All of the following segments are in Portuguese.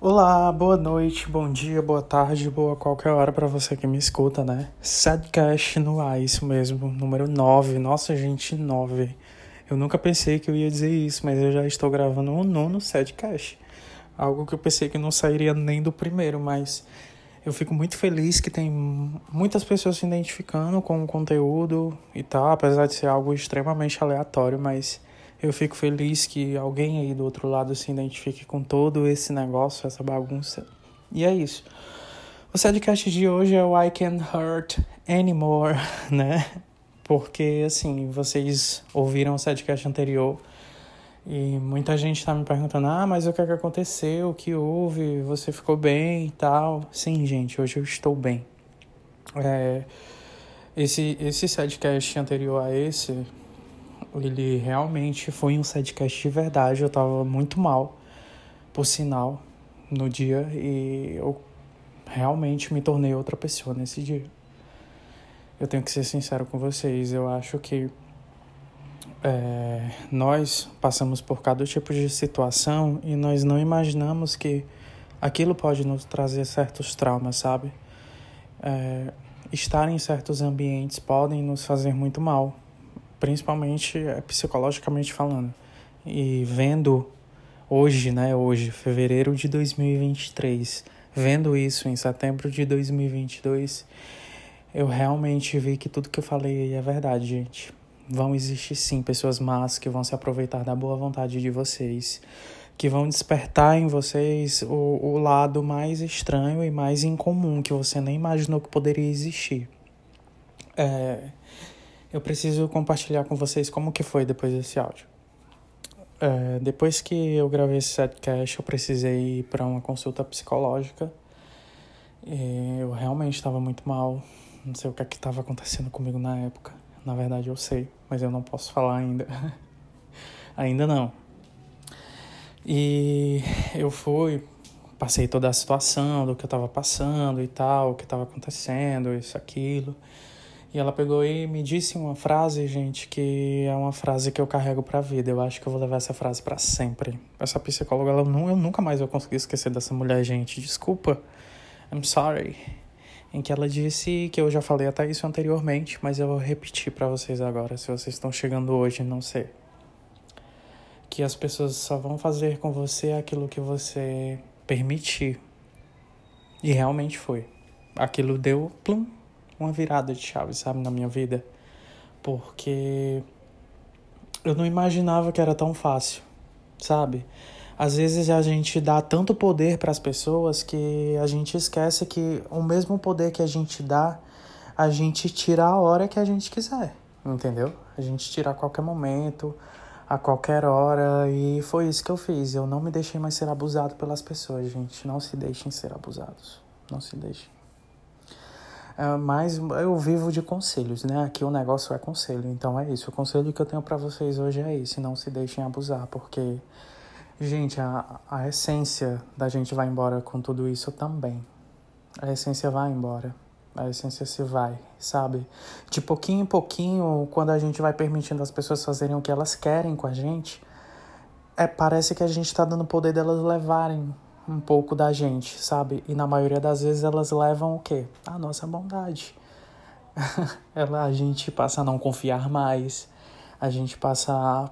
Olá, boa noite, bom dia, boa tarde, boa qualquer hora para você que me escuta, né? Sadcast no ar, isso mesmo, número 9. Nossa, gente, 9. Eu nunca pensei que eu ia dizer isso, mas eu já estou gravando um nono Sadcast. Algo que eu pensei que não sairia nem do primeiro, mas eu fico muito feliz que tem muitas pessoas se identificando com o conteúdo e tal, apesar de ser algo extremamente aleatório, mas eu fico feliz que alguém aí do outro lado se identifique com todo esse negócio, essa bagunça. E é isso. O podcast de hoje é o I Can't Hurt Anymore, né? Porque, assim, vocês ouviram o podcast anterior e muita gente tá me perguntando: ah, mas o que é que aconteceu? O que houve? Você ficou bem e tal? Sim, gente, hoje eu estou bem. É, esse, esse podcast anterior a esse ele realmente foi um sidecast de verdade. Eu tava muito mal, por sinal, no dia, e eu realmente me tornei outra pessoa nesse dia. Eu tenho que ser sincero com vocês, eu acho que é, nós passamos por cada tipo de situação e nós não imaginamos que aquilo pode nos trazer certos traumas, sabe? É, estar em certos ambientes podem nos fazer muito mal principalmente é, psicologicamente falando. E vendo hoje, né, hoje, fevereiro de 2023, vendo isso em setembro de 2022, eu realmente vi que tudo que eu falei é verdade, gente. Vão existir sim pessoas más que vão se aproveitar da boa vontade de vocês, que vão despertar em vocês o, o lado mais estranho e mais incomum que você nem imaginou que poderia existir. É, eu preciso compartilhar com vocês como que foi depois desse áudio. É, depois que eu gravei esse setcast, eu precisei ir para uma consulta psicológica. Eu realmente estava muito mal. Não sei o que é estava acontecendo comigo na época. Na verdade, eu sei, mas eu não posso falar ainda. ainda não. E eu fui, passei toda a situação do que eu estava passando e tal, o que estava acontecendo, isso, aquilo. E ela pegou e me disse uma frase, gente, que é uma frase que eu carrego pra vida. Eu acho que eu vou levar essa frase para sempre. Essa psicóloga, ela, não, eu nunca mais vou conseguir esquecer dessa mulher, gente. Desculpa. I'm sorry. Em que ela disse que eu já falei até isso anteriormente, mas eu vou repetir para vocês agora, se vocês estão chegando hoje, não sei. Que as pessoas só vão fazer com você aquilo que você permitir. E realmente foi. Aquilo deu plum, uma virada de chave, sabe, na minha vida. Porque eu não imaginava que era tão fácil, sabe? Às vezes a gente dá tanto poder para as pessoas que a gente esquece que o mesmo poder que a gente dá, a gente tira a hora que a gente quiser, entendeu? A gente tira a qualquer momento, a qualquer hora, e foi isso que eu fiz. Eu não me deixei mais ser abusado pelas pessoas, gente. Não se deixem ser abusados. Não se deixem. Uh, mas eu vivo de conselhos, né? Aqui o negócio é conselho, então é isso. O conselho que eu tenho para vocês hoje é esse: não se deixem abusar, porque, gente, a, a essência da gente vai embora com tudo isso também. A essência vai embora. A essência se vai, sabe? De pouquinho em pouquinho, quando a gente vai permitindo as pessoas fazerem o que elas querem com a gente, é, parece que a gente tá dando poder delas levarem um pouco da gente, sabe? E na maioria das vezes elas levam o quê? A nossa bondade. Ela, a gente passa a não confiar mais, a gente passa a,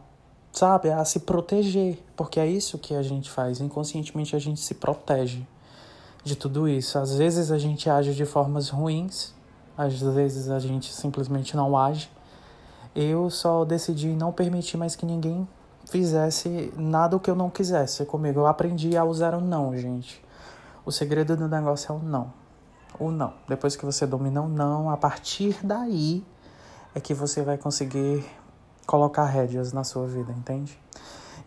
sabe, a se proteger, porque é isso que a gente faz. Inconscientemente a gente se protege de tudo isso. Às vezes a gente age de formas ruins, às vezes a gente simplesmente não age. Eu só decidi não permitir mais que ninguém fizesse nada o que eu não quisesse comigo. Eu aprendi a usar o não, gente. O segredo do negócio é o não. O não. Depois que você domina o não, a partir daí é que você vai conseguir colocar rédeas na sua vida, entende?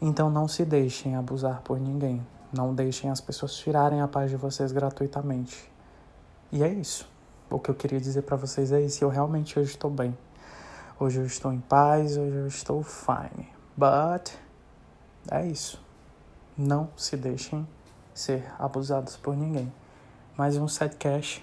Então não se deixem abusar por ninguém. Não deixem as pessoas tirarem a paz de vocês gratuitamente. E é isso. O que eu queria dizer para vocês é isso. Eu realmente hoje estou bem. Hoje eu estou em paz, hoje eu estou fine. But é isso. Não se deixem ser abusados por ninguém. Mais um set cash